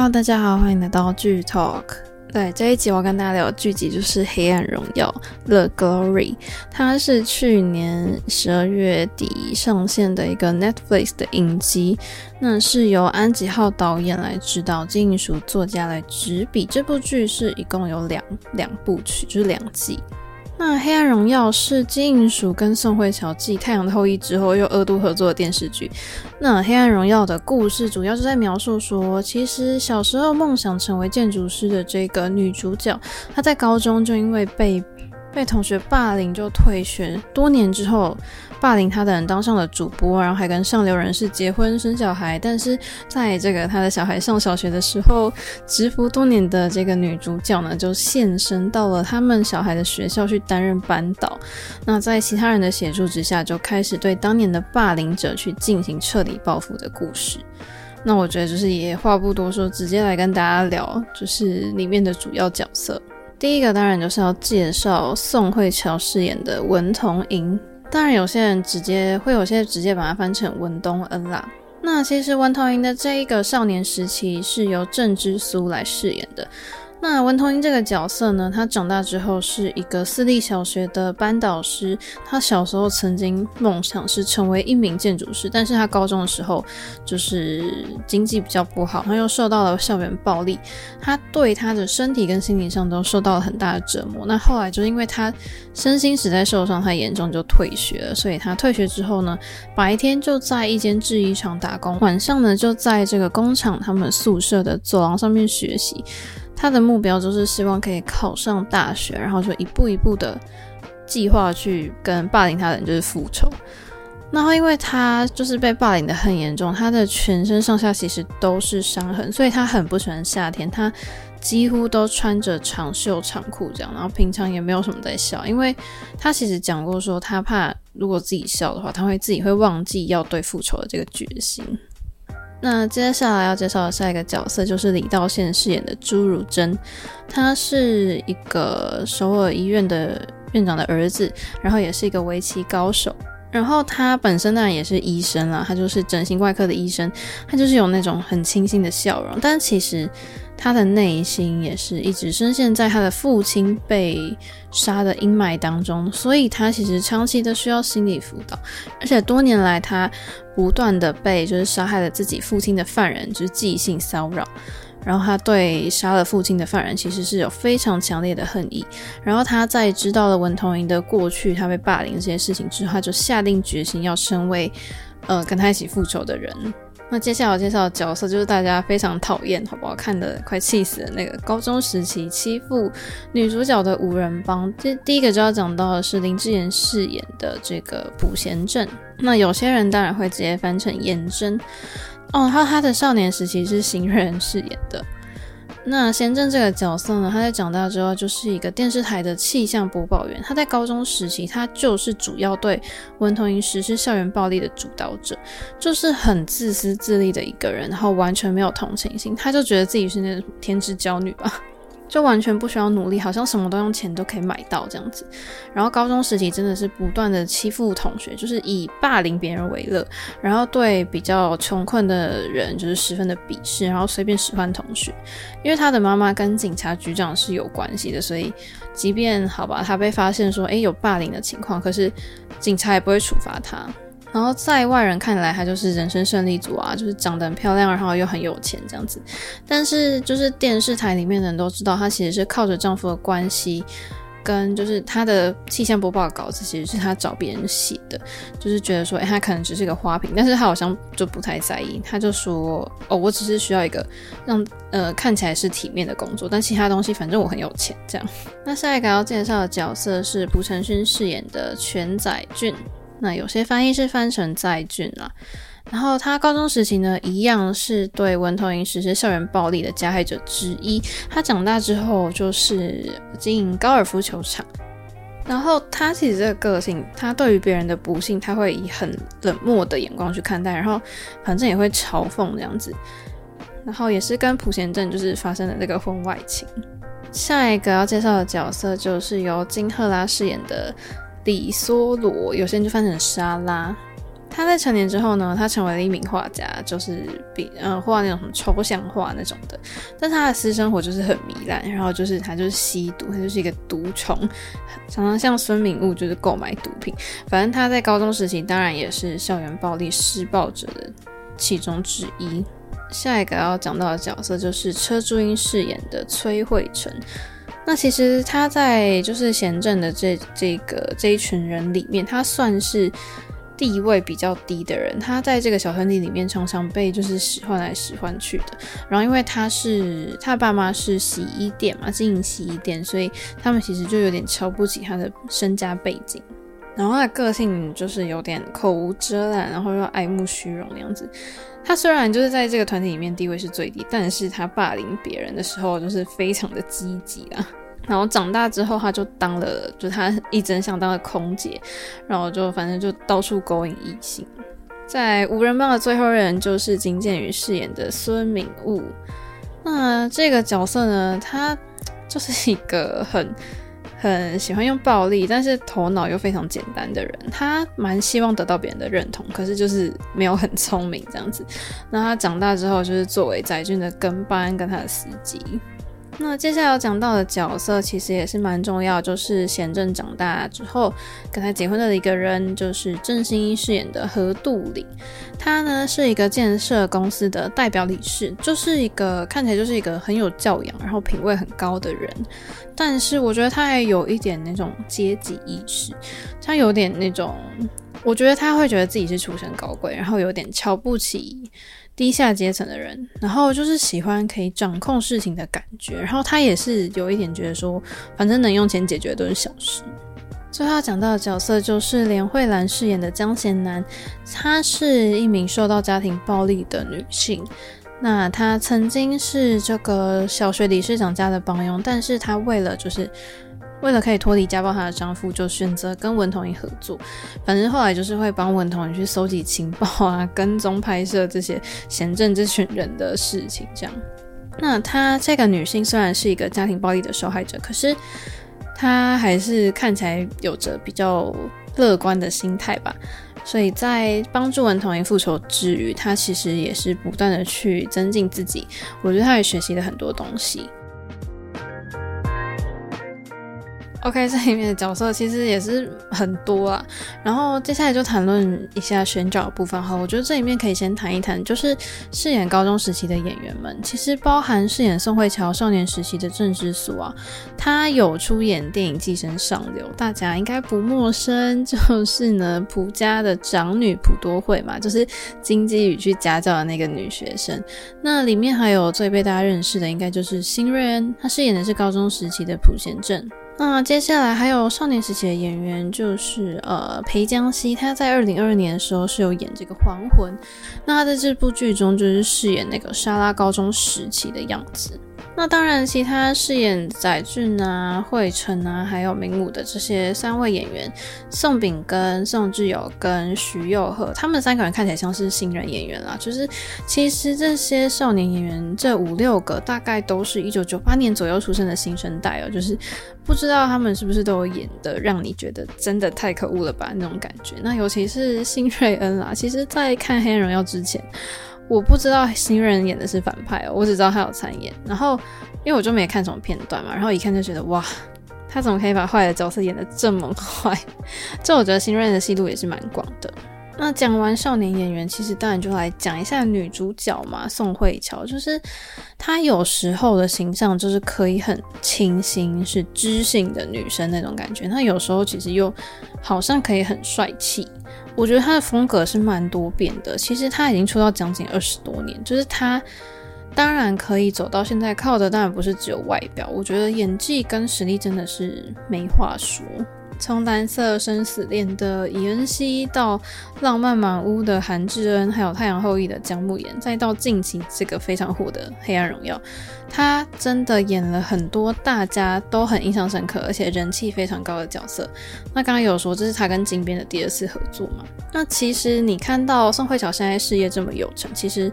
Hello，大家好，欢迎来到剧 Talk。对，这一集我跟大家聊的剧集就是《黑暗荣耀》The Glory，它是去年十二月底上线的一个 Netflix 的影集。那是由安吉浩导演来指导，金银淑作家来执笔。这部剧是一共有两两部曲，就是两季。那《黑暗荣耀》是金银淑跟宋慧乔继《太阳的后裔》之后又二度合作的电视剧。那《黑暗荣耀》的故事主要是在描述说，其实小时候梦想成为建筑师的这个女主角，她在高中就因为被被同学霸凌就退学，多年之后。霸凌他的人当上了主播，然后还跟上流人士结婚生小孩。但是在这个他的小孩上小学的时候，蛰伏多年的这个女主角呢，就现身到了他们小孩的学校去担任班导。那在其他人的协助之下，就开始对当年的霸凌者去进行彻底报复的故事。那我觉得就是也话不多说，直接来跟大家聊，就是里面的主要角色。第一个当然就是要介绍宋慧乔饰演的文同莹。当然，有些人直接会有些直接把它翻成文东恩啦。那其实文同莹的这一个少年时期是由郑之苏来饰演的。那文同莹这个角色呢，他长大之后是一个私立小学的班导师。他小时候曾经梦想是成为一名建筑师，但是他高中的时候就是经济比较不好，他又受到了校园暴力，他对他的身体跟心理上都受到了很大的折磨。那后来就因为他身心实在受伤太严重，就退学了。所以他退学之后呢，白天就在一间制衣厂打工，晚上呢就在这个工厂他们宿舍的走廊上面学习。他的目标就是希望可以考上大学，然后就一步一步的计划去跟霸凌他的人就是复仇。然后因为他就是被霸凌的很严重，他的全身上下其实都是伤痕，所以他很不喜欢夏天，他几乎都穿着长袖长裤这样，然后平常也没有什么在笑，因为他其实讲过说他怕如果自己笑的话，他会自己会忘记要对复仇的这个决心。那接下来要介绍的下一个角色就是李道宪饰演的朱汝珍，他是一个首尔医院的院长的儿子，然后也是一个围棋高手，然后他本身当然也是医生啦，他就是整形外科的医生，他就是有那种很清新的笑容，但其实。他的内心也是一直深陷在他的父亲被杀的阴霾当中，所以他其实长期的需要心理辅导，而且多年来他不断的被就是杀害了自己父亲的犯人就是寄信骚扰，然后他对杀了父亲的犯人其实是有非常强烈的恨意，然后他在知道了文同莹的过去，他被霸凌这些事情之后，他就下定决心要成为呃跟他一起复仇的人。那接下来我介绍的角色就是大家非常讨厌，好不好？看的快气死的那个高中时期欺负女主角的五人帮。这第一个就要讲到的是林智妍饰演的这个朴贤正。那有些人当然会直接翻成颜真哦，还有他的少年时期是新人饰演的。那贤正这个角色呢，他在长大之后就是一个电视台的气象播报员。他在高中时期，他就是主要对文同英实施校园暴力的主导者，就是很自私自利的一个人，然后完全没有同情心，他就觉得自己是那种天之骄女吧。就完全不需要努力，好像什么都用钱都可以买到这样子。然后高中时期真的是不断的欺负同学，就是以霸凌别人为乐，然后对比较穷困的人就是十分的鄙视，然后随便使唤同学。因为他的妈妈跟警察局长是有关系的，所以即便好吧，他被发现说诶有霸凌的情况，可是警察也不会处罚他。然后在外人看来，她就是人生胜利组啊，就是长得很漂亮，然后又很有钱这样子。但是就是电视台里面的人都知道，她其实是靠着丈夫的关系，跟就是她的气象播报稿子其实是她找别人写的，就是觉得说，哎，她可能只是个花瓶，但是她好像就不太在意，她就说，哦，我只是需要一个让呃看起来是体面的工作，但其他东西反正我很有钱这样。那下一个要介绍的角色是朴成勋饰演的全宰俊。那有些翻译是翻成在俊啦，然后他高中时期呢，一样是对文同莹实施校园暴力的加害者之一。他长大之后就是经营高尔夫球场，然后他其实这个个性，他对于别人的不幸，他会以很冷漠的眼光去看待，然后反正也会嘲讽这样子，然后也是跟朴贤镇就是发生了这个婚外情。下一个要介绍的角色就是由金赫拉饰演的。李梭罗，有些人就翻成沙拉。他在成年之后呢，他成为了一名画家，就是比呃画那种什么抽象画那种的。但他的私生活就是很糜烂，然后就是他就是吸毒，他就是一个毒虫，常常向孙敏悟就是购买毒品。反正他在高中时期当然也是校园暴力施暴者的其中之一。下一个要讲到的角色就是车珠英饰演的崔慧成。那其实他在就是贤政的这这个这一群人里面，他算是地位比较低的人。他在这个小团体里面常常被就是使唤来使唤去的。然后因为他是他爸妈是洗衣店嘛，经营洗衣店，所以他们其实就有点瞧不起他的身家背景。然后他的个性就是有点口无遮拦，然后又爱慕虚荣那样子。他虽然就是在这个团体里面地位是最低，但是他霸凌别人的时候就是非常的积极啊。然后长大之后，他就当了，就他一直想当的空姐，然后就反正就到处勾引异性。在五人帮的最后人就是金建宇饰演的孙敏悟。那这个角色呢，他就是一个很。很喜欢用暴力，但是头脑又非常简单的人，他蛮希望得到别人的认同，可是就是没有很聪明这样子。那他长大之后，就是作为载俊的跟班跟他的司机。那接下来要讲到的角色其实也是蛮重要，就是贤正长大之后跟他结婚的一个人，就是郑欣宜饰演的何杜岭。他呢是一个建设公司的代表理事，就是一个看起来就是一个很有教养，然后品味很高的人。但是我觉得他还有一点那种阶级意识，他有点那种，我觉得他会觉得自己是出身高贵，然后有点瞧不起。低下阶层的人，然后就是喜欢可以掌控事情的感觉，然后他也是有一点觉得说，反正能用钱解决都是小事。最后要讲到的角色就是连慧兰饰演的江贤南，她是一名受到家庭暴力的女性，那她曾经是这个小学理事长家的帮佣，但是她为了就是。为了可以脱离家暴，她的丈夫就选择跟文同一合作。反正后来就是会帮文同垠去搜集情报啊，跟踪拍摄这些贤政这群人的事情。这样，那她这个女性虽然是一个家庭暴力的受害者，可是她还是看起来有着比较乐观的心态吧。所以在帮助文同一复仇之余，她其实也是不断的去增进自己。我觉得她也学习了很多东西。OK，这里面的角色其实也是很多啊。然后接下来就谈论一下选角的部分哈。我觉得这里面可以先谈一谈，就是饰演高中时期的演员们，其实包含饰演宋慧乔少年时期的郑之素啊，他有出演电影《寄生上流》，大家应该不陌生，就是呢 朴家的长女朴多惠嘛，就是金基宇去家教的那个女学生。那里面还有最被大家认识的，应该就是辛瑞恩，她饰演的是高中时期的朴贤镇。那接下来还有少年时期的演员，就是呃裴江熙，他在二零二二年的时候是有演这个《还魂》，那他在这部剧中就是饰演那个莎拉高中时期的样子。那当然，其他饰演载俊啊、惠成啊，还有明武的这些三位演员，宋秉根、宋智友跟徐佑赫，他们三个人看起来像是新人演员啦。就是其实这些少年演员，这五六个大概都是一九九八年左右出生的新生代哦。就是不知道他们是不是都有演的让你觉得真的太可恶了吧那种感觉。那尤其是辛瑞恩啦，其实在看《黑人荣耀》之前。我不知道新人演的是反派哦，我只知道他有参演。然后，因为我就没看什么片段嘛，然后一看就觉得哇，他怎么可以把坏的角色演的这么坏？就我觉得新人的戏路也是蛮广的。那讲完少年演员，其实当然就来讲一下女主角嘛，宋慧乔，就是她有时候的形象就是可以很清新，是知性的女生那种感觉。她有时候其实又好像可以很帅气。我觉得她的风格是蛮多变的。其实她已经出道将近二十多年，就是她当然可以走到现在，靠的当然不是只有外表。我觉得演技跟实力真的是没话说。从蓝色生死恋的伊恩熙，到浪漫满屋的韩智恩，还有太阳后裔的姜沐妍，再到近期这个非常火的《黑暗荣耀》，他真的演了很多大家都很印象深刻，而且人气非常高的角色。那刚刚有说这是他跟金边的第二次合作嘛？那其实你看到宋慧乔现在事业这么有成，其实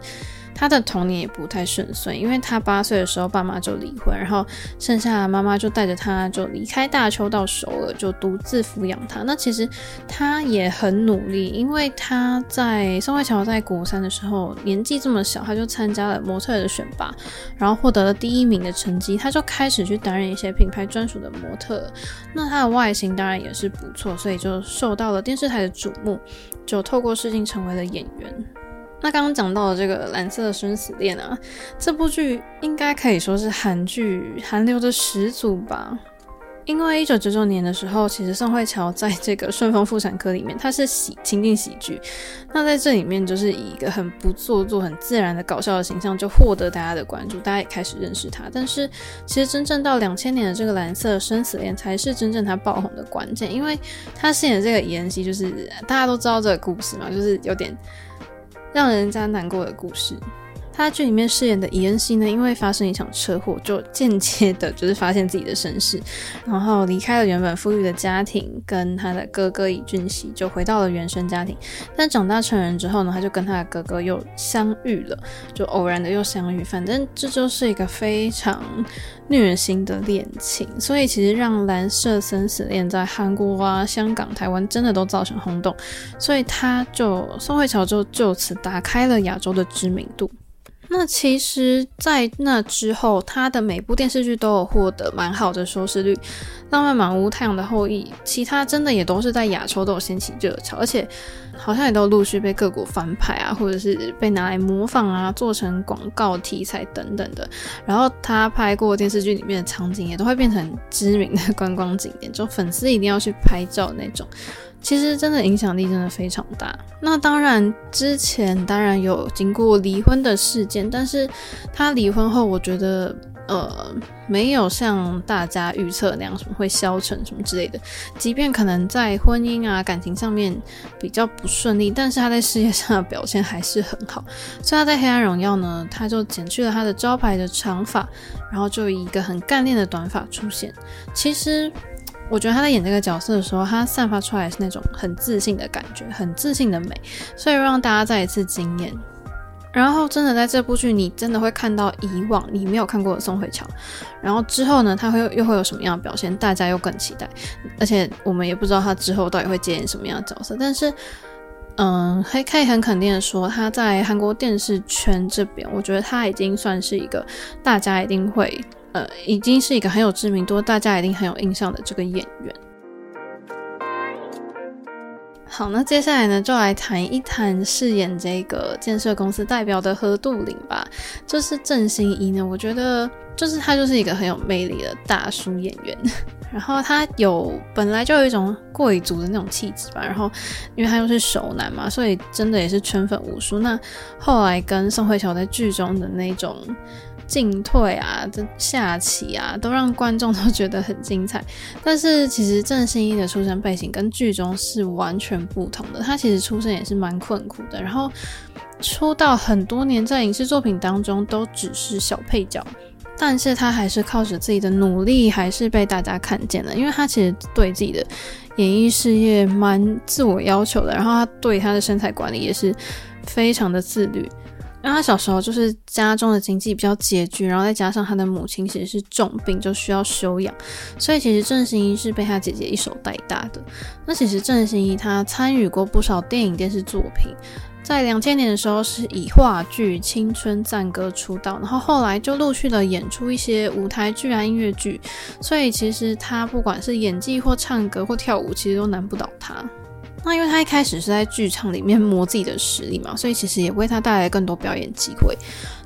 他的童年也不太顺遂，因为他八岁的时候爸妈就离婚，然后剩下妈妈就带着他就离开大邱到首尔，就独自抚养他。那其实他也很努力，因为他在宋慧乔在国三的时候年纪这么小，他就参加了模特的选拔，然后获得了第一名的成绩，他就开始去担任一些品牌专属的模特。那他的外形当然也是不错，所以就受到了电视台的瞩目，就透过试镜成为了演员。那刚刚讲到的这个《蓝色生死恋》啊，这部剧应该可以说是韩剧韩流的始祖吧。因为一九九九年的时候，其实宋慧乔在这个《顺风妇产科》里面，她是喜情景喜剧。那在这里面，就是以一个很不做作、很自然的搞笑的形象，就获得大家的关注，大家也开始认识她。但是，其实真正到两千年的这个《蓝色生死恋》才是真正她爆红的关键，因为她饰演的这个妍希，就是大家都知道这个故事嘛，就是有点。让人家难过的故事。他剧里面饰演的伊恩熙呢，因为发生一场车祸，就间接的就是发现自己的身世，然后离开了原本富裕的家庭，跟他的哥哥李俊熙就回到了原生家庭。但长大成人之后呢，他就跟他的哥哥又相遇了，就偶然的又相遇。反正这就是一个非常虐心的恋情，所以其实让《蓝色生死恋》在韩国啊、香港、台湾真的都造成轰动，所以他就宋慧乔就就此打开了亚洲的知名度。那其实，在那之后，他的每部电视剧都有获得蛮好的收视率，《浪漫满屋》、《太阳的后裔》，其他真的也都是在亚洲都有掀起热潮，而且好像也都陆续被各国翻拍啊，或者是被拿来模仿啊，做成广告题材等等的。然后他拍过电视剧里面的场景，也都会变成知名的观光景点，就粉丝一定要去拍照那种。其实真的影响力真的非常大。那当然，之前当然有经过离婚的事件，但是他离婚后，我觉得呃没有像大家预测那样什么会消沉什么之类的。即便可能在婚姻啊感情上面比较不顺利，但是他在事业上的表现还是很好。所以他在《黑暗荣耀》呢，他就剪去了他的招牌的长发，然后就以一个很干练的短发出现。其实。我觉得他在演这个角色的时候，他散发出来是那种很自信的感觉，很自信的美，所以让大家再一次惊艳。然后真的在这部剧，你真的会看到以往你没有看过的宋慧乔。然后之后呢，他会又会有什么样的表现，大家又更期待。而且我们也不知道他之后到底会接演什么样的角色。但是，嗯，还可以很肯定的说，他在韩国电视圈这边，我觉得他已经算是一个大家一定会。呃，已经是一个很有知名度，大家一定很有印象的这个演员。好，那接下来呢，就来谈一谈饰演这个建设公司代表的何杜林吧。就是郑兴一呢，我觉得就是他就是一个很有魅力的大叔演员。然后他有本来就有一种贵族的那种气质吧。然后因为他又是熟男嘛，所以真的也是圈粉无数。那后来跟宋慧乔在剧中的那种。进退啊，这下棋啊，都让观众都觉得很精彩。但是其实郑兴一的出身背景跟剧中是完全不同的。他其实出身也是蛮困苦的，然后出道很多年，在影视作品当中都只是小配角。但是他还是靠着自己的努力，还是被大家看见了。因为他其实对自己的演艺事业蛮自我要求的，然后他对他的身材管理也是非常的自律。因为他小时候就是家中的经济比较拮据，然后再加上他的母亲其实是重病，就需要休养，所以其实郑兴一是被他姐姐一手带大的。那其实郑兴一他参与过不少电影电视作品，在两千年的时候是以话剧《青春赞歌》出道，然后后来就陆续的演出一些舞台剧啊、音乐剧，所以其实他不管是演技或唱歌或跳舞，其实都难不倒他。那因为他一开始是在剧场里面磨自己的实力嘛，所以其实也为他带来更多表演机会。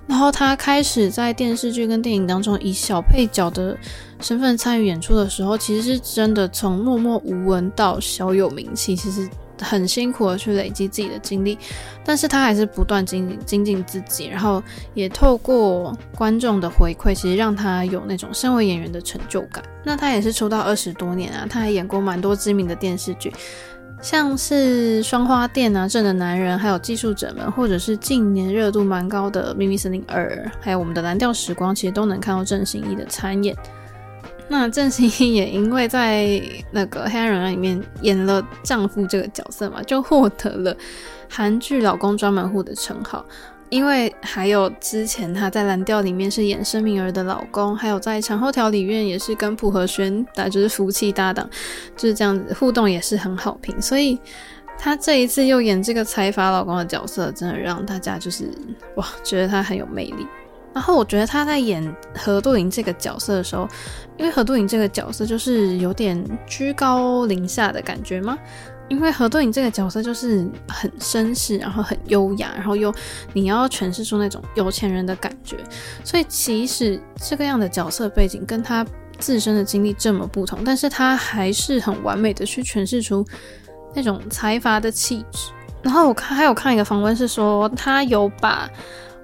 然后他开始在电视剧跟电影当中以小配角的身份参与演出的时候，其实是真的从默默无闻到小有名气，其实很辛苦的去累积自己的经历，但是他还是不断精精进自己，然后也透过观众的回馈，其实让他有那种身为演员的成就感。那他也是出道二十多年啊，他还演过蛮多知名的电视剧。像是双花店啊、正的男人，还有技术者们，或者是近年热度蛮高的《秘密森林二》，还有我们的《蓝调时光》，其实都能看到郑兴一的参演。那郑兴一也因为在那个《黑暗荣耀》里面演了丈夫这个角色嘛，就获得了韩剧老公专门户的称号。因为还有之前他在蓝调里面是演申敏儿的老公，还有在长后条里面也是跟朴和宣打就是夫妻搭档，就是这样子互动也是很好评，所以他这一次又演这个财阀老公的角色，真的让大家就是哇觉得他很有魅力。然后我觉得他在演何杜莹这个角色的时候，因为何杜莹这个角色就是有点居高临下的感觉吗？因为何对，你这个角色就是很绅士，然后很优雅，然后又你要诠释出那种有钱人的感觉，所以其实这个样的角色背景跟他自身的经历这么不同，但是他还是很完美的去诠释出那种财阀的气质。然后我看还有看一个访问是说他有把。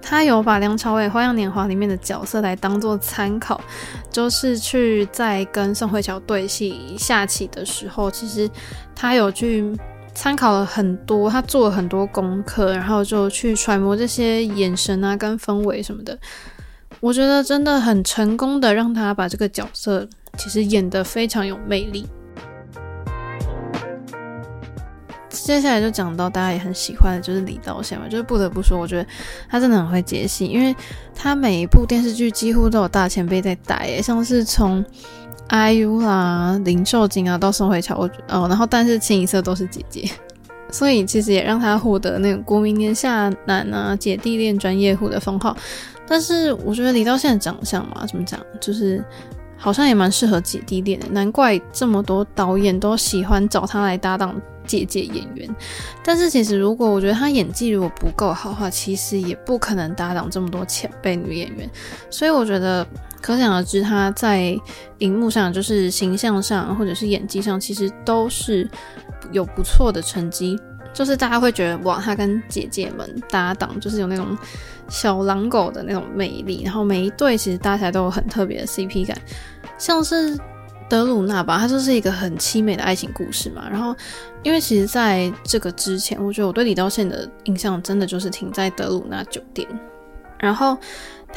他有把梁朝伟《花样年华》里面的角色来当做参考，就是去在跟宋慧乔对戏下棋的时候，其实他有去参考了很多，他做了很多功课，然后就去揣摩这些眼神啊跟氛围什么的。我觉得真的很成功的让他把这个角色其实演得非常有魅力。接下来就讲到大家也很喜欢的，就是李道宪嘛，就是不得不说，我觉得他真的很会接戏，因为他每一部电视剧几乎都有大前辈在带，诶，像是从 IU 啦、林秀晶啊到宋慧乔，我哦，然后但是清一色都是姐姐，所以其实也让他获得那个国民年下男啊、姐弟恋专业户的封号。但是我觉得李道宪的长相嘛，怎么讲，就是好像也蛮适合姐弟恋的，难怪这么多导演都喜欢找他来搭档。姐姐演员，但是其实如果我觉得她演技如果不够好的话，其实也不可能搭档这么多前辈女演员。所以我觉得可想而知，她在荧幕上就是形象上或者是演技上，其实都是有不错的成绩。就是大家会觉得哇，他跟姐姐们搭档就是有那种小狼狗的那种魅力，然后每一对其实搭起来都有很特别的 CP 感，像是。德鲁纳吧，它就是一个很凄美的爱情故事嘛。然后，因为其实在这个之前，我觉得我对李道宪的印象真的就是停在德鲁纳酒店。然后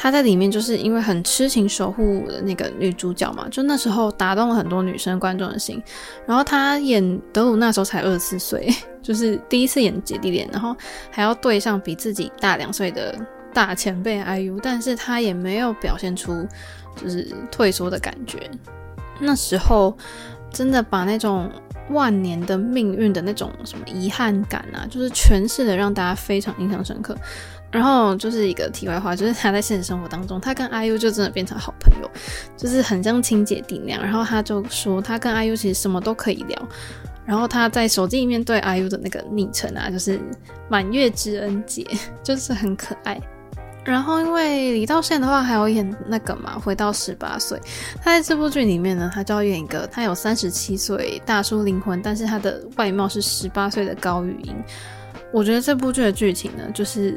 他在里面就是因为很痴情守护的那个女主角嘛，就那时候打动了很多女生观众的心。然后他演德鲁那时候才二十四岁，就是第一次演姐弟恋，然后还要对上比自己大两岁的大前辈 IU，但是他也没有表现出就是退缩的感觉。那时候真的把那种万年的命运的那种什么遗憾感啊，就是诠释的让大家非常印象深刻。然后就是一个题外话，就是他在现实生活当中，他跟 IU 就真的变成好朋友，就是很像亲姐弟那样。然后他就说，他跟 IU 其实什么都可以聊。然后他在手机里面对 IU 的那个昵称啊，就是满月之恩姐，就是很可爱。然后，因为李道宪的话还有演那个嘛，回到十八岁。他在这部剧里面呢，他就要演一个他有三十七岁大叔灵魂，但是他的外貌是十八岁的高语音。我觉得这部剧的剧情呢，就是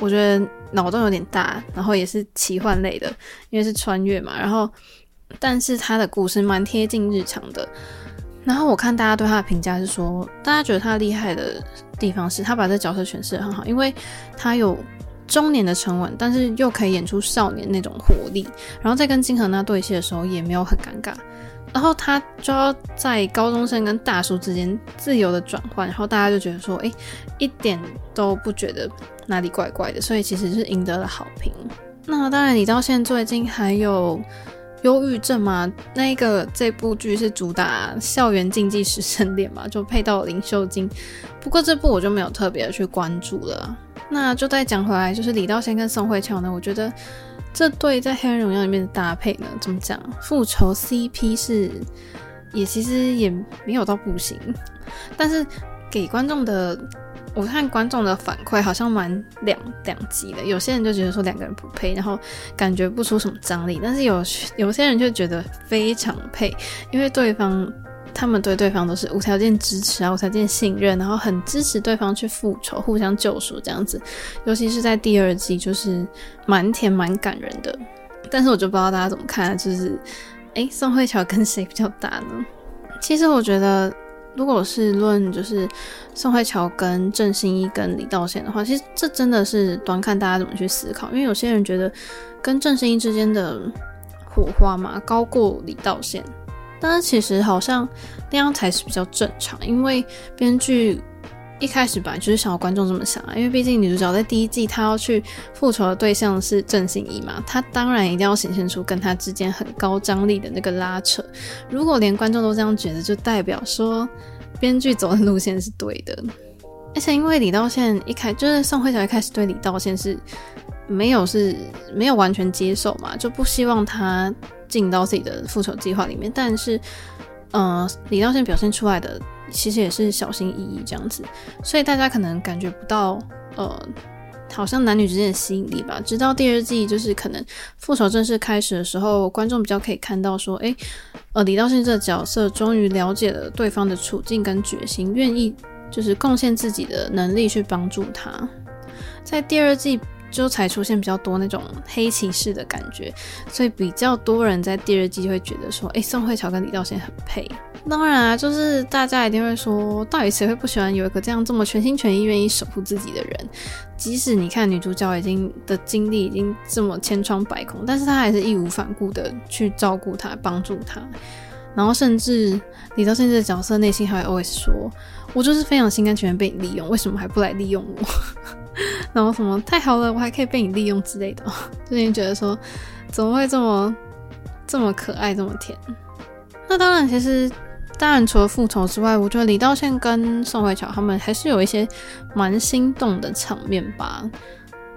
我觉得脑洞有点大，然后也是奇幻类的，因为是穿越嘛。然后，但是他的故事蛮贴近日常的。然后我看大家对他的评价是说，大家觉得他厉害的地方是他把这角色诠释得很好，因为他有。中年的沉稳，但是又可以演出少年那种活力，然后在跟金荷娜对戏的时候也没有很尴尬，然后他就要在高中生跟大叔之间自由的转换，然后大家就觉得说，哎，一点都不觉得哪里怪怪的，所以其实是赢得了好评。那当然，李道宪最近还有忧郁症嘛，那个这部剧是主打校园竞技师生恋嘛，就配到林秀晶，不过这部我就没有特别的去关注了。那就再讲回来，就是李道宪跟宋慧乔呢，我觉得这对在《黑暗荣耀》里面的搭配呢，怎么讲？复仇 CP 是也其实也没有到不行，但是给观众的，我看观众的反馈好像蛮两两极的。有些人就觉得说两个人不配，然后感觉不出什么张力，但是有有些人就觉得非常配，因为对方。他们对对方都是无条件支持啊，无条件信任，然后很支持对方去复仇，互相救赎这样子。尤其是在第二季，就是蛮甜蛮感人的。但是我就不知道大家怎么看，就是诶，宋慧乔跟谁比较搭呢？其实我觉得，如果是论就是宋慧乔跟郑欣宜跟李道宪的话，其实这真的是端看大家怎么去思考。因为有些人觉得跟郑欣宜之间的火花嘛，高过李道宪。但是其实好像那样才是比较正常，因为编剧一开始吧，就是想要观众这么想啊，因为毕竟女主角在第一季她要去复仇的对象是郑信一嘛，她当然一定要显现出跟她之间很高张力的那个拉扯。如果连观众都这样觉得，就代表说编剧走的路线是对的。而且因为李道宪一开就是宋慧乔一开始对李道宪是没有是没有完全接受嘛，就不希望他进到自己的复仇计划里面，但是。呃，李道宪表现出来的其实也是小心翼翼这样子，所以大家可能感觉不到，呃，好像男女之间的吸引力吧。直到第二季，就是可能复仇正式开始的时候，观众比较可以看到说，诶，呃，李道宪这个角色终于了解了对方的处境跟决心，愿意就是贡献自己的能力去帮助他。在第二季。就才出现比较多那种黑骑士的感觉，所以比较多人在第二季会觉得说，哎、宋慧乔跟李道贤很配。当然啊，就是大家一定会说，到底谁会不喜欢有一个这样这么全心全意愿意守护自己的人？即使你看女主角已经的经历已经这么千疮百孔，但是她还是义无反顾的去照顾他、帮助他。然后甚至李道宪这个角色内心还会 always 说，我就是非常心甘情愿被你利用，为什么还不来利用我？然后什么太好了，我还可以被你利用之类的，就你觉得说怎么会这么这么可爱，这么甜？那当然，其实当然除了复仇之外，我觉得李道宪跟宋慧乔他们还是有一些蛮心动的场面吧。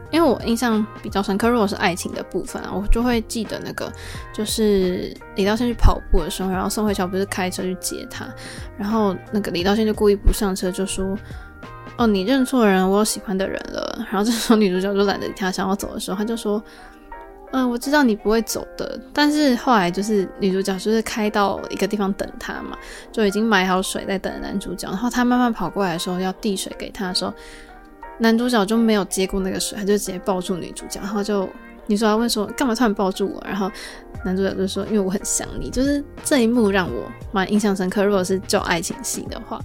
因为我印象比较深刻，如果是爱情的部分啊，我就会记得那个就是李道宪去跑步的时候，然后宋慧乔不是开车去接他，然后那个李道宪就故意不上车，就说。哦，你认错人，我有喜欢的人了。然后这时候女主角就懒得理他，想要走的时候，他就说：“嗯、我知道你不会走的。”但是后来就是女主角就是开到一个地方等他嘛，就已经买好水在等男主角。然后他慢慢跑过来的时候，要递水给他的时候，男主角就没有接过那个水，他就直接抱住女主角。然后就女主角问说：“干嘛突然抱住我？”然后男主角就说：“因为我很想你。”就是这一幕让我蛮印象深刻。如果是叫爱情戏的话。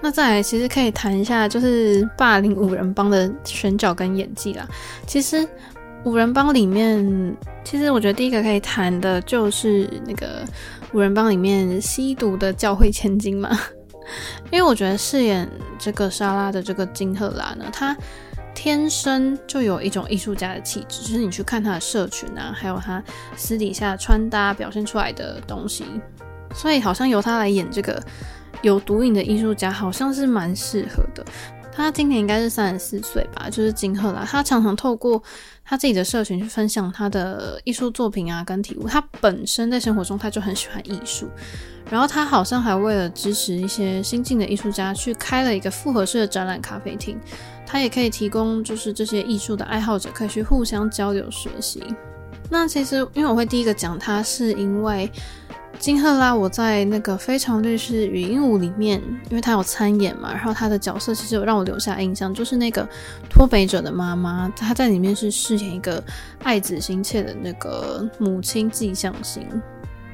那再来，其实可以谈一下，就是霸凌五人帮的选角跟演技啦。其实五人帮里面，其实我觉得第一个可以谈的就是那个五人帮里面吸毒的教会千金嘛。因为我觉得饰演这个莎拉的这个金赫拉呢，她天生就有一种艺术家的气质，就是你去看她的社群啊，还有她私底下穿搭表现出来的东西，所以好像由她来演这个。有毒瘾的艺术家好像是蛮适合的。他今年应该是三十四岁吧，就是金赫拉。他常常透过他自己的社群去分享他的艺术作品啊，跟体悟。他本身在生活中他就很喜欢艺术，然后他好像还为了支持一些新进的艺术家，去开了一个复合式的展览咖啡厅。他也可以提供，就是这些艺术的爱好者可以去互相交流学习。那其实因为我会第一个讲他，是因为。金赫拉，我在那个《非常律师禹英禑》里面，因为他有参演嘛，然后他的角色其实有让我留下印象，就是那个脱北者的妈妈，她在里面是饰演一个爱子心切的那个母亲迹象型。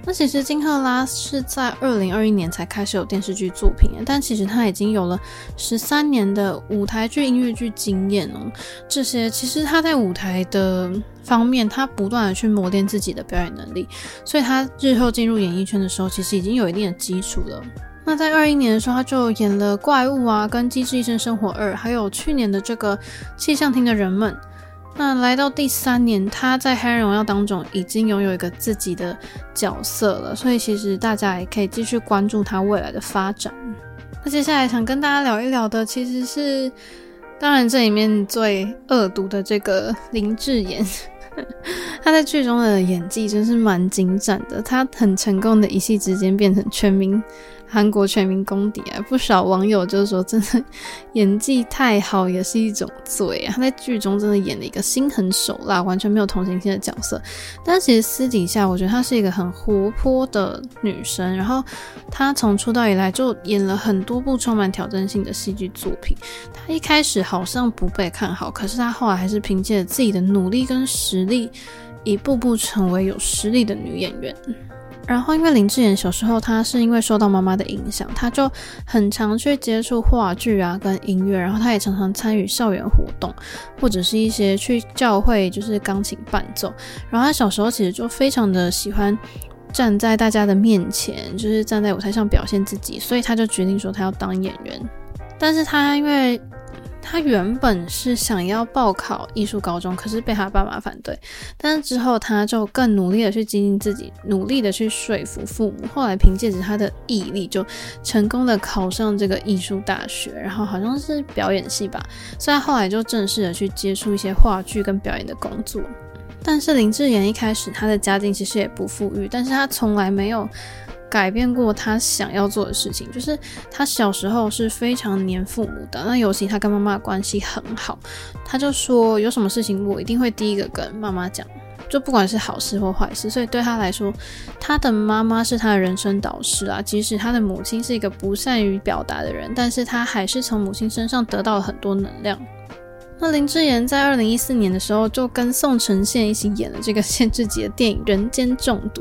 那其实金赫拉是在二零二一年才开始有电视剧作品，但其实她已经有了十三年的舞台剧、音乐剧经验哦。这些其实她在舞台的方面，她不断的去磨练自己的表演能力，所以她日后进入演艺圈的时候，其实已经有一定的基础了。那在二一年的时候，她就演了《怪物》啊，跟《机智医生生活二》，还有去年的这个《气象厅的人们》。那来到第三年，他在《黑暗荣耀》当中已经拥有一个自己的角色了，所以其实大家也可以继续关注他未来的发展。那接下来想跟大家聊一聊的，其实是当然这里面最恶毒的这个林志妍，他在剧中的演技真是蛮精湛的，他很成功的一夕之间变成全民。韩国全民公敌啊！不少网友就是说，真的演技太好也是一种罪啊。他在剧中真的演了一个心狠手辣、完全没有同情心的角色，但其实私底下，我觉得她是一个很活泼的女生。然后她从出道以来就演了很多部充满挑战性的戏剧作品。她一开始好像不被看好，可是她后来还是凭借自己的努力跟实力，一步步成为有实力的女演员。然后，因为林志妍小时候，他是因为受到妈妈的影响，他就很常去接触话剧啊，跟音乐。然后，他也常常参与校园活动，或者是一些去教会就是钢琴伴奏。然后，他小时候其实就非常的喜欢站在大家的面前，就是站在舞台上表现自己，所以他就决定说他要当演员。但是他因为他原本是想要报考艺术高中，可是被他爸妈反对。但是之后他就更努力的去经营自己，努力的去说服父母。后来凭借着他的毅力，就成功的考上这个艺术大学，然后好像是表演系吧。所以他后来就正式的去接触一些话剧跟表演的工作。但是林志妍一开始他的家境其实也不富裕，但是他从来没有。改变过他想要做的事情，就是他小时候是非常黏父母的。那尤其他跟妈妈关系很好，他就说有什么事情我一定会第一个跟妈妈讲，就不管是好事或坏事。所以对他来说，他的妈妈是他的人生导师啊。即使他的母亲是一个不善于表达的人，但是他还是从母亲身上得到了很多能量。那林志妍在二零一四年的时候，就跟宋承宪一起演了这个 限制级的电影《人间中毒》。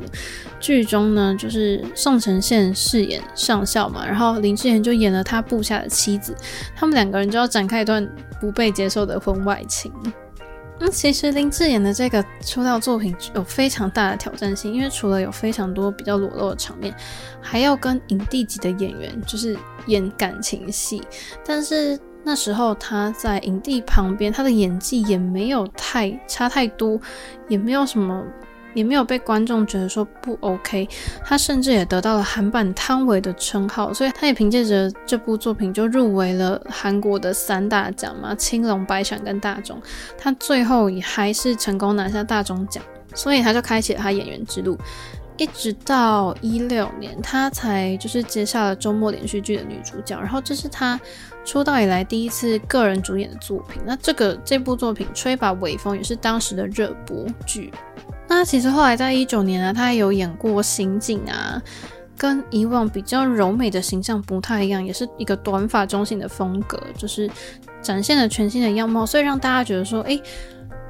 剧中呢，就是宋承宪饰演上校嘛，然后林志妍就演了他部下的妻子，他们两个人就要展开一段不被接受的婚外情。那其实林志妍的这个出道作品有非常大的挑战性，因为除了有非常多比较裸露的场面，还要跟影帝级的演员就是演感情戏，但是。那时候他在影帝旁边，他的演技也没有太差太多，也没有什么，也没有被观众觉得说不 OK。他甚至也得到了韩版汤唯的称号，所以他也凭借着这部作品就入围了韩国的三大奖嘛，青龙、白闪跟大钟。他最后也还是成功拿下大钟奖，所以他就开启了他演员之路。一直到一六年，他才就是接下了周末连续剧的女主角，然后这是他出道以来第一次个人主演的作品。那这个这部作品《吹把微风》也是当时的热播剧。那其实后来在一九年呢，他也有演过《刑警》啊，跟以往比较柔美的形象不太一样，也是一个短发中性的风格，就是展现了全新的样貌，所以让大家觉得说，诶，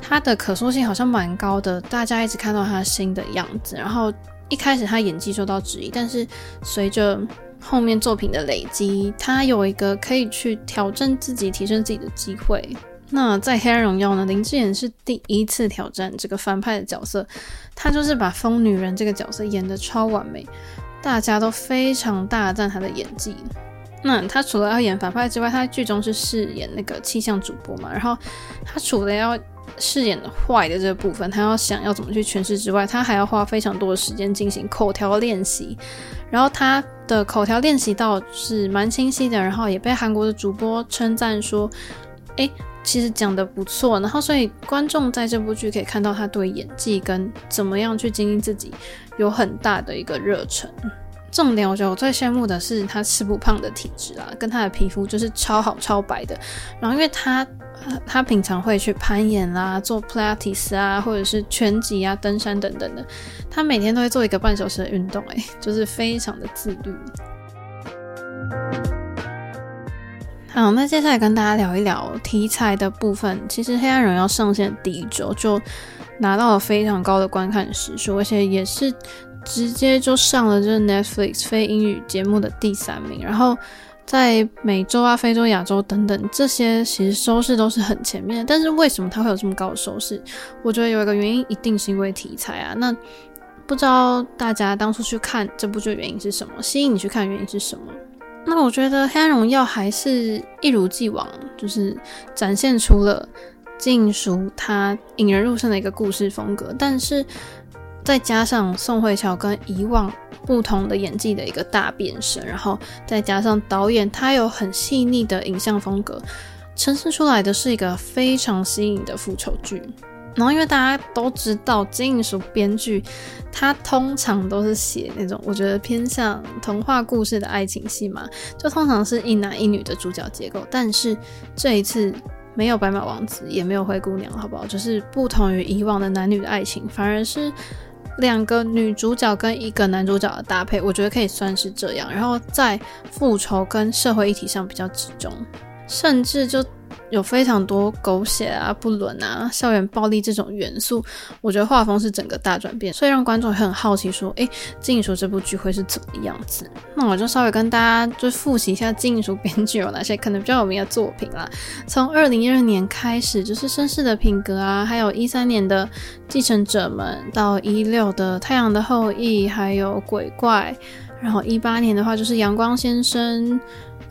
他的可塑性好像蛮高的，大家一直看到他新的样子，然后。一开始他演技受到质疑，但是随着后面作品的累积，他有一个可以去挑战自己、提升自己的机会。那在《黑暗荣耀》呢，林志颖是第一次挑战这个反派的角色，他就是把疯女人这个角色演得超完美，大家都非常大赞他的演技。那他除了要演反派之外，他在剧中是饰演那个气象主播嘛，然后他除了要饰演坏的这部分，他要想要怎么去诠释之外，他还要花非常多的时间进行口条练习。然后他的口条练习到是蛮清晰的，然后也被韩国的主播称赞说：“诶，其实讲得不错。”然后所以观众在这部剧可以看到他对演技跟怎么样去经营自己有很大的一个热忱。重点，我觉得我最羡慕的是他吃不胖的体质啦，跟他的皮肤就是超好超白的。然后因为他。他平常会去攀岩啦，做 Pilates 啊，或者是拳击啊、登山等等的。他每天都会做一个半小时的运动，哎，就是非常的自律。好，那接下来跟大家聊一聊题材的部分。其实《黑暗荣耀》上线第一周就拿到了非常高的观看时数，而且也是直接就上了这个 Netflix 非英语节目的第三名。然后。在美洲啊、非洲、亚洲等等这些，其实收视都是很前面。但是为什么它会有这么高的收视？我觉得有一个原因，一定是因为题材啊。那不知道大家当初去看这部剧的原因是什么？吸引你去看原因是什么？那我觉得《黑暗荣耀》还是一如既往，就是展现出了禁书它引人入胜的一个故事风格，但是再加上宋慧乔跟以往。不同的演技的一个大变身，然后再加上导演他有很细腻的影像风格，呈现出来的是一个非常新颖的复仇剧。然后因为大家都知道金英淑编剧，他通常都是写那种我觉得偏向童话故事的爱情戏嘛，就通常是一男一女的主角结构。但是这一次没有白马王子，也没有灰姑娘，好不好？就是不同于以往的男女的爱情，反而是。两个女主角跟一个男主角的搭配，我觉得可以算是这样。然后在复仇跟社会议题上比较集中，甚至就有非常多狗血啊、不伦啊、校园暴力这种元素，我觉得画风是整个大转变，所以让观众也很好奇说，诶，金影淑这部剧会是怎么样子？那我就稍微跟大家就复习一下金影淑 编剧有哪些可能比较有名的作品啦。从二零一二年开始，就是《绅士的品格》啊，还有一三年的《继承者们》，到一六的《太阳的后裔》，还有《鬼怪》，然后一八年的话就是《阳光先生》。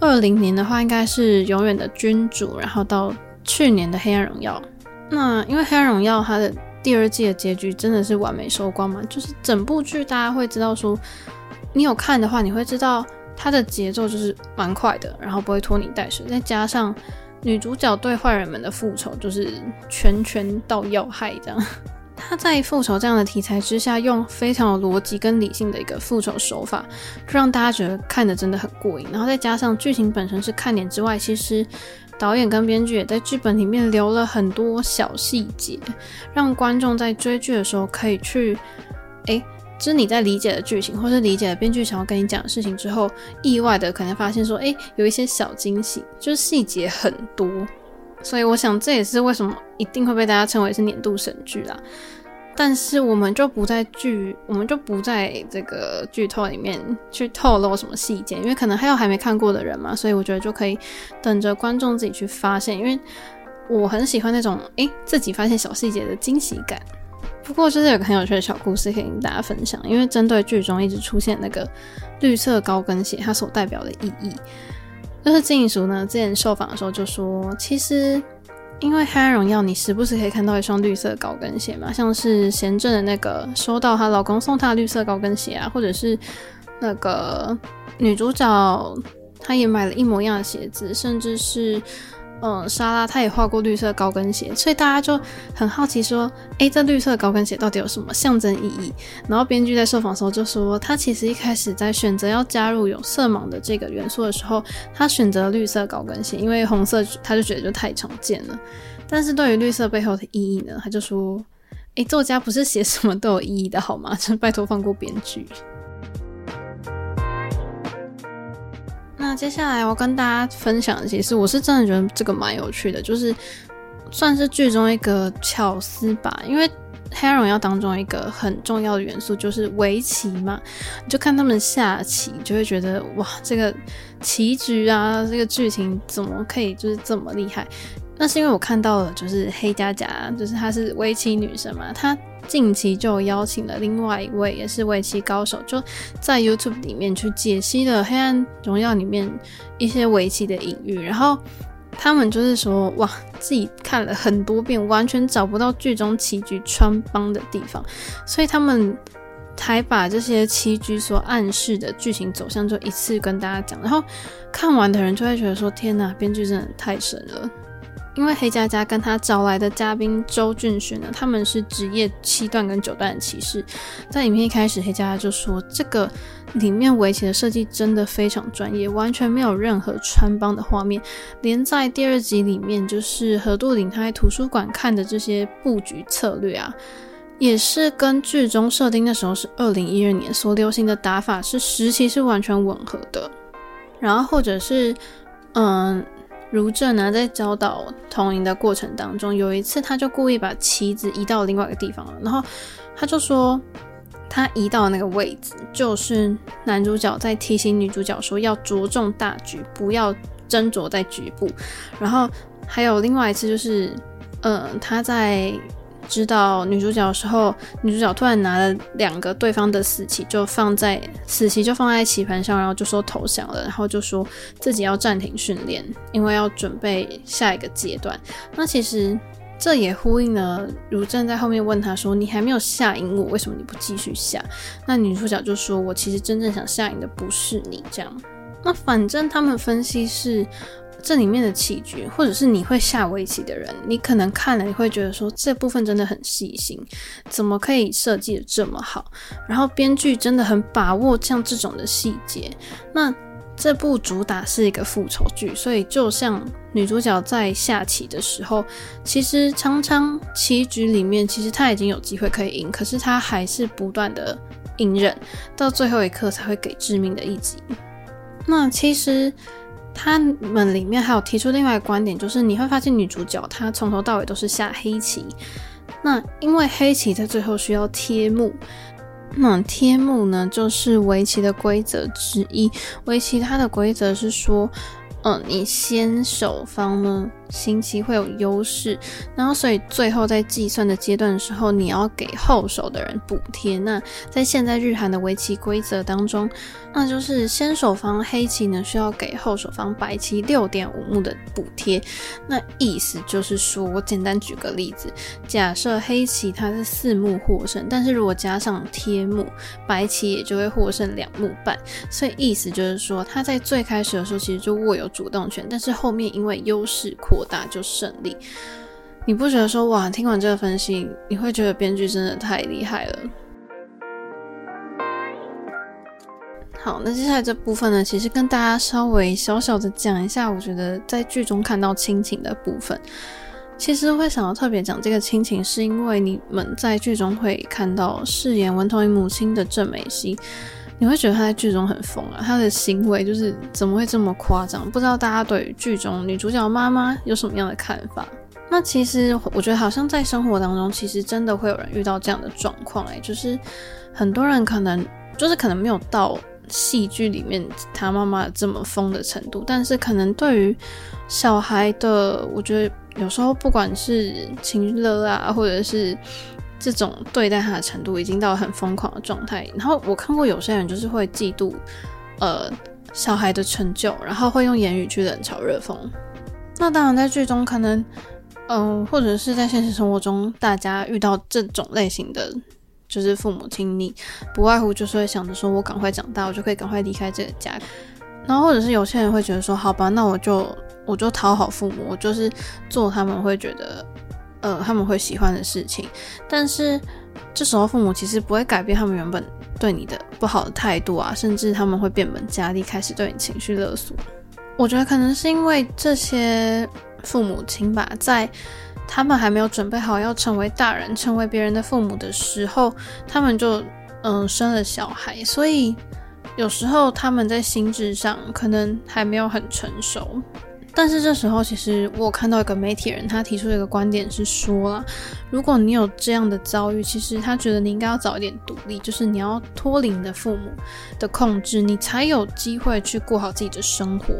二零年的话，应该是永远的君主，然后到去年的黑暗荣耀。那因为黑暗荣耀它的第二季的结局真的是完美收官嘛，就是整部剧大家会知道说，你有看的话，你会知道它的节奏就是蛮快的，然后不会拖泥带水，再加上女主角对坏人们的复仇就是拳拳到要害这样。他在复仇这样的题材之下，用非常有逻辑跟理性的一个复仇手法，就让大家觉得看得真的很过瘾。然后再加上剧情本身是看点之外，其实导演跟编剧也在剧本里面留了很多小细节，让观众在追剧的时候可以去，诶，就是你在理解了剧情，或是理解了编剧想要跟你讲的事情之后，意外的可能发现说，诶，有一些小惊喜，就是细节很多。所以我想，这也是为什么一定会被大家称为是年度神剧啦。但是我们就不在剧，我们就不在这个剧透里面去透露什么细节，因为可能还有还没看过的人嘛。所以我觉得就可以等着观众自己去发现，因为我很喜欢那种诶自己发现小细节的惊喜感。不过就是有个很有趣的小故事可以跟大家分享，因为针对剧中一直出现那个绿色高跟鞋，它所代表的意义。就是金影淑呢，之前受访的时候就说，其实因为《黑暗荣耀》，你时不时可以看到一双绿色高跟鞋嘛，像是贤正的那个收到她老公送她的绿色高跟鞋啊，或者是那个女主角她也买了一模一样的鞋子，甚至是。嗯，莎拉她也画过绿色高跟鞋，所以大家就很好奇说，诶，这绿色高跟鞋到底有什么象征意义？然后编剧在受访的时候就说，他其实一开始在选择要加入有色盲的这个元素的时候，他选择绿色高跟鞋，因为红色他就觉得就太常见了。但是对于绿色背后的意义呢，他就说，诶，作家不是写什么都有意义的好吗？就 拜托放过编剧。那接下来我跟大家分享的，其实我是真的觉得这个蛮有趣的，就是算是剧中一个巧思吧。因为《黑暗荣耀》当中一个很重要的元素就是围棋嘛，你就看他们下棋，就会觉得哇，这个棋局啊，这个剧情怎么可以就是这么厉害？那是因为我看到了，就是黑佳佳，就是她是围棋女神嘛，她。近期就邀请了另外一位也是围棋高手，就在 YouTube 里面去解析了《黑暗荣耀》里面一些围棋的隐喻，然后他们就是说，哇，自己看了很多遍，完全找不到剧中棋局穿帮的地方，所以他们才把这些棋局所暗示的剧情走向就一次跟大家讲，然后看完的人就会觉得说，天哪，编剧真的太神了。因为黑佳佳跟他找来的嘉宾周俊勋呢，他们是职业七段跟九段的棋士。在影片一开始，黑佳佳就说：“这个里面围棋的设计真的非常专业，完全没有任何穿帮的画面。连在第二集里面，就是何杜岭他在图书馆看的这些布局策略啊，也是跟剧中设定的时候是二零一二年所流行的打法是时期是完全吻合的。然后或者是，嗯。”如正呢，在教导童莹的过程当中，有一次他就故意把棋子移到另外一个地方了，然后他就说，他移到那个位置，就是男主角在提醒女主角说要着重大局，不要斟酌在局部。然后还有另外一次就是，呃，他在。知道女主角的时候，女主角突然拿了两个对方的死棋，就放在死棋就放在棋盘上，然后就说投降了，然后就说自己要暂停训练，因为要准备下一个阶段。那其实这也呼应了如正在后面问他说：“你还没有下赢我，为什么你不继续下？”那女主角就说：“我其实真正想下赢的不是你。”这样，那反正他们分析是。这里面的棋局，或者是你会下围棋的人，你可能看了你会觉得说，这部分真的很细心，怎么可以设计的这么好？然后编剧真的很把握像这种的细节。那这部主打是一个复仇剧，所以就像女主角在下棋的时候，其实常常棋局里面其实她已经有机会可以赢，可是她还是不断的隐忍，到最后一刻才会给致命的一击。那其实。他们里面还有提出另外一个观点，就是你会发现女主角她从头到尾都是下黑棋。那因为黑棋在最后需要贴目，那贴目呢，就是围棋的规则之一。围棋它的规则是说，嗯，你先手方呢，星期会有优势，然后所以最后在计算的阶段的时候，你要给后手的人补贴。那在现在日韩的围棋规则当中，那就是先手方黑棋呢需要给后手方白棋六点五目的补贴。那意思就是说，我简单举个例子，假设黑棋它是四目获胜，但是如果加上贴目，白棋也就会获胜两目半。所以意思就是说，他在最开始的时候其实就握有主动权，但是后面因为优势扩。大就胜利，你不觉得说哇？听完这个分析，你会觉得编剧真的太厉害了。好，那接下来这部分呢，其实跟大家稍微小小的讲一下，我觉得在剧中看到亲情的部分，其实会想要特别讲这个亲情，是因为你们在剧中会看到饰演文同垠母亲的郑美熙。你会觉得他在剧中很疯啊，他的行为就是怎么会这么夸张？不知道大家对于剧中女主角妈妈有什么样的看法？那其实我觉得好像在生活当中，其实真的会有人遇到这样的状况，哎，就是很多人可能就是可能没有到戏剧里面他妈妈这么疯的程度，但是可能对于小孩的，我觉得有时候不管是情勒啊，或者是。这种对待他的程度已经到很疯狂的状态，然后我看过有些人就是会嫉妒，呃，小孩的成就，然后会用言语去冷嘲热讽。那当然，在剧中可能，嗯、或者是在现实生活中，大家遇到这种类型的，就是父母亲，你不外乎就是会想着说，我赶快长大，我就可以赶快离开这个家。然后或者是有些人会觉得说，好吧，那我就我就讨好父母，我就是做他们会觉得。呃，他们会喜欢的事情，但是这时候父母其实不会改变他们原本对你的不好的态度啊，甚至他们会变本加厉，开始对你情绪勒索。我觉得可能是因为这些父母亲吧，在他们还没有准备好要成为大人、成为别人的父母的时候，他们就嗯、生了小孩，所以有时候他们在心智上可能还没有很成熟。但是这时候，其实我看到一个媒体人，他提出一个观点是说了，如果你有这样的遭遇，其实他觉得你应该要早一点独立，就是你要脱离你的父母的控制，你才有机会去过好自己的生活。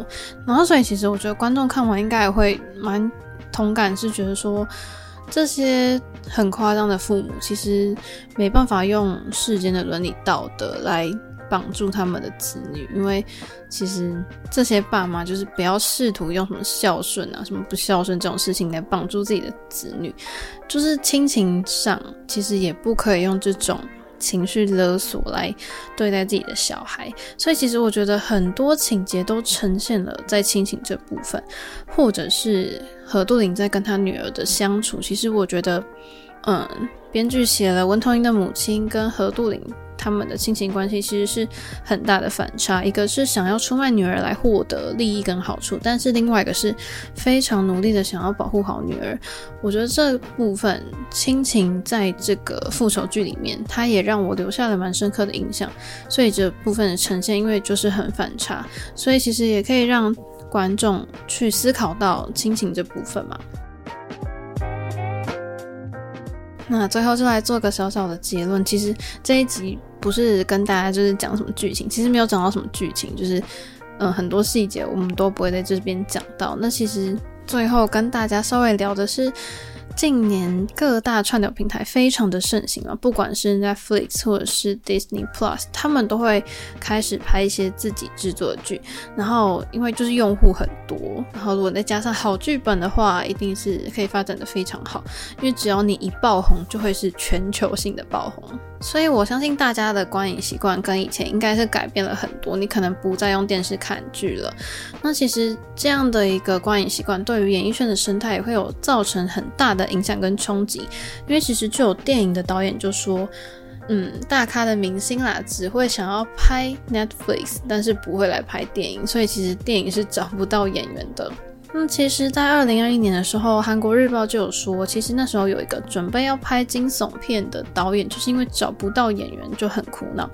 然后，所以其实我觉得观众看完应该也会蛮同感，是觉得说这些很夸张的父母，其实没办法用世间的伦理道德来。绑住他们的子女，因为其实这些爸妈就是不要试图用什么孝顺啊、什么不孝顺这种事情来绑住自己的子女，就是亲情上其实也不可以用这种情绪勒索来对待自己的小孩。所以其实我觉得很多情节都呈现了在亲情这部分，或者是河度仑在跟他女儿的相处。其实我觉得，嗯，编剧写了文同英的母亲跟河度仑。他们的亲情关系其实是很大的反差，一个是想要出卖女儿来获得利益跟好处，但是另外一个是非常努力的想要保护好女儿。我觉得这部分亲情在这个复仇剧里面，它也让我留下了蛮深刻的印象。所以这部分的呈现，因为就是很反差，所以其实也可以让观众去思考到亲情这部分嘛。那最后就来做个小小的结论，其实这一集。不是跟大家就是讲什么剧情，其实没有讲到什么剧情，就是嗯、很多细节我们都不会在这边讲到。那其实最后跟大家稍微聊的是。近年各大串流平台非常的盛行啊，不管是 Netflix 或者是 Disney Plus，他们都会开始拍一些自己制作的剧。然后因为就是用户很多，然后如果再加上好剧本的话，一定是可以发展的非常好。因为只要你一爆红，就会是全球性的爆红。所以我相信大家的观影习惯跟以前应该是改变了很多，你可能不再用电视看剧了。那其实这样的一个观影习惯，对于演艺圈的生态也会有造成很大的。的影响跟冲击，因为其实就有电影的导演就说，嗯，大咖的明星啦，只会想要拍 Netflix，但是不会来拍电影，所以其实电影是找不到演员的。那其实，在二零二一年的时候，韩国日报就有说，其实那时候有一个准备要拍惊悚片的导演，就是因为找不到演员就很苦恼。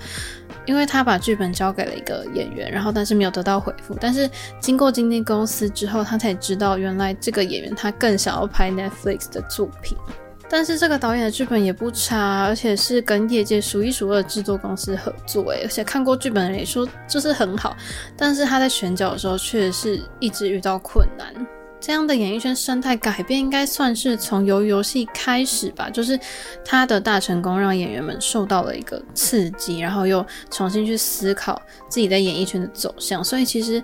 因为他把剧本交给了一个演员，然后但是没有得到回复。但是经过经纪公司之后，他才知道原来这个演员他更想要拍 Netflix 的作品。但是这个导演的剧本也不差，而且是跟业界数一数二制作公司合作，诶，而且看过剧本的人也说就是很好。但是他在选角的时候，确实是一直遇到困难。这样的演艺圈生态改变，应该算是从鱿鱼游戏开始吧。就是他的大成功，让演员们受到了一个刺激，然后又重新去思考自己在演艺圈的走向。所以其实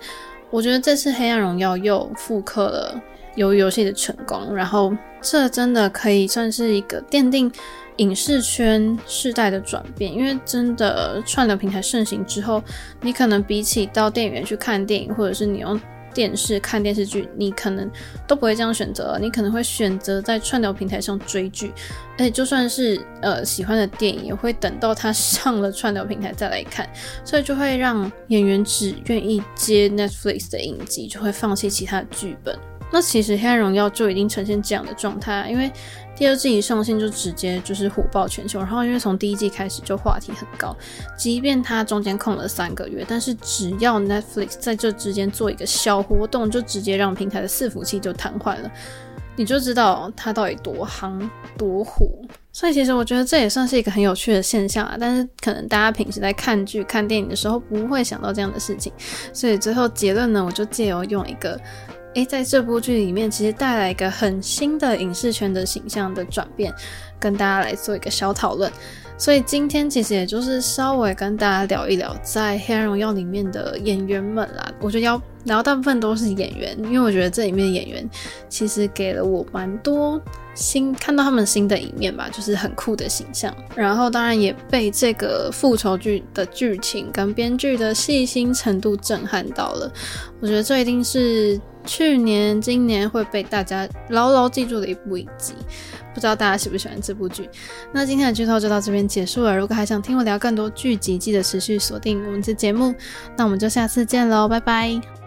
我觉得这次《黑暗荣耀》又复刻了鱿鱼游戏的成功，然后这真的可以算是一个奠定影视圈世代的转变。因为真的串流平台盛行之后，你可能比起到电影院去看电影，或者是你用。电视看电视剧，你可能都不会这样选择，你可能会选择在串流平台上追剧，而且就算是呃喜欢的电影，也会等到它上了串流平台再来看，所以就会让演员只愿意接 Netflix 的影集，就会放弃其他剧本。那其实《黑暗荣耀》就已经呈现这样的状态，因为第二季一上线就直接就是火爆全球，然后因为从第一季开始就话题很高，即便它中间空了三个月，但是只要 Netflix 在这之间做一个小活动，就直接让平台的伺服器就瘫痪了，你就知道它到底多夯多火。所以其实我觉得这也算是一个很有趣的现象啊，但是可能大家平时在看剧、看电影的时候不会想到这样的事情，所以最后结论呢，我就借由用一个。诶，在这部剧里面，其实带来一个很新的影视圈的形象的转变，跟大家来做一个小讨论。所以今天其实也就是稍微跟大家聊一聊在《黑暗荣耀》里面的演员们啦。我觉得要聊大部分都是演员，因为我觉得这里面演员其实给了我蛮多新看到他们新的一面吧，就是很酷的形象。然后当然也被这个复仇剧的剧情跟编剧的细心程度震撼到了。我觉得这一定是去年、今年会被大家牢牢记住的一部影集。不知道大家喜不喜欢这部剧？那今天的剧透就到这边结束了。如果还想听我聊更多剧集，记得持续锁定我们的节目。那我们就下次见喽，拜拜。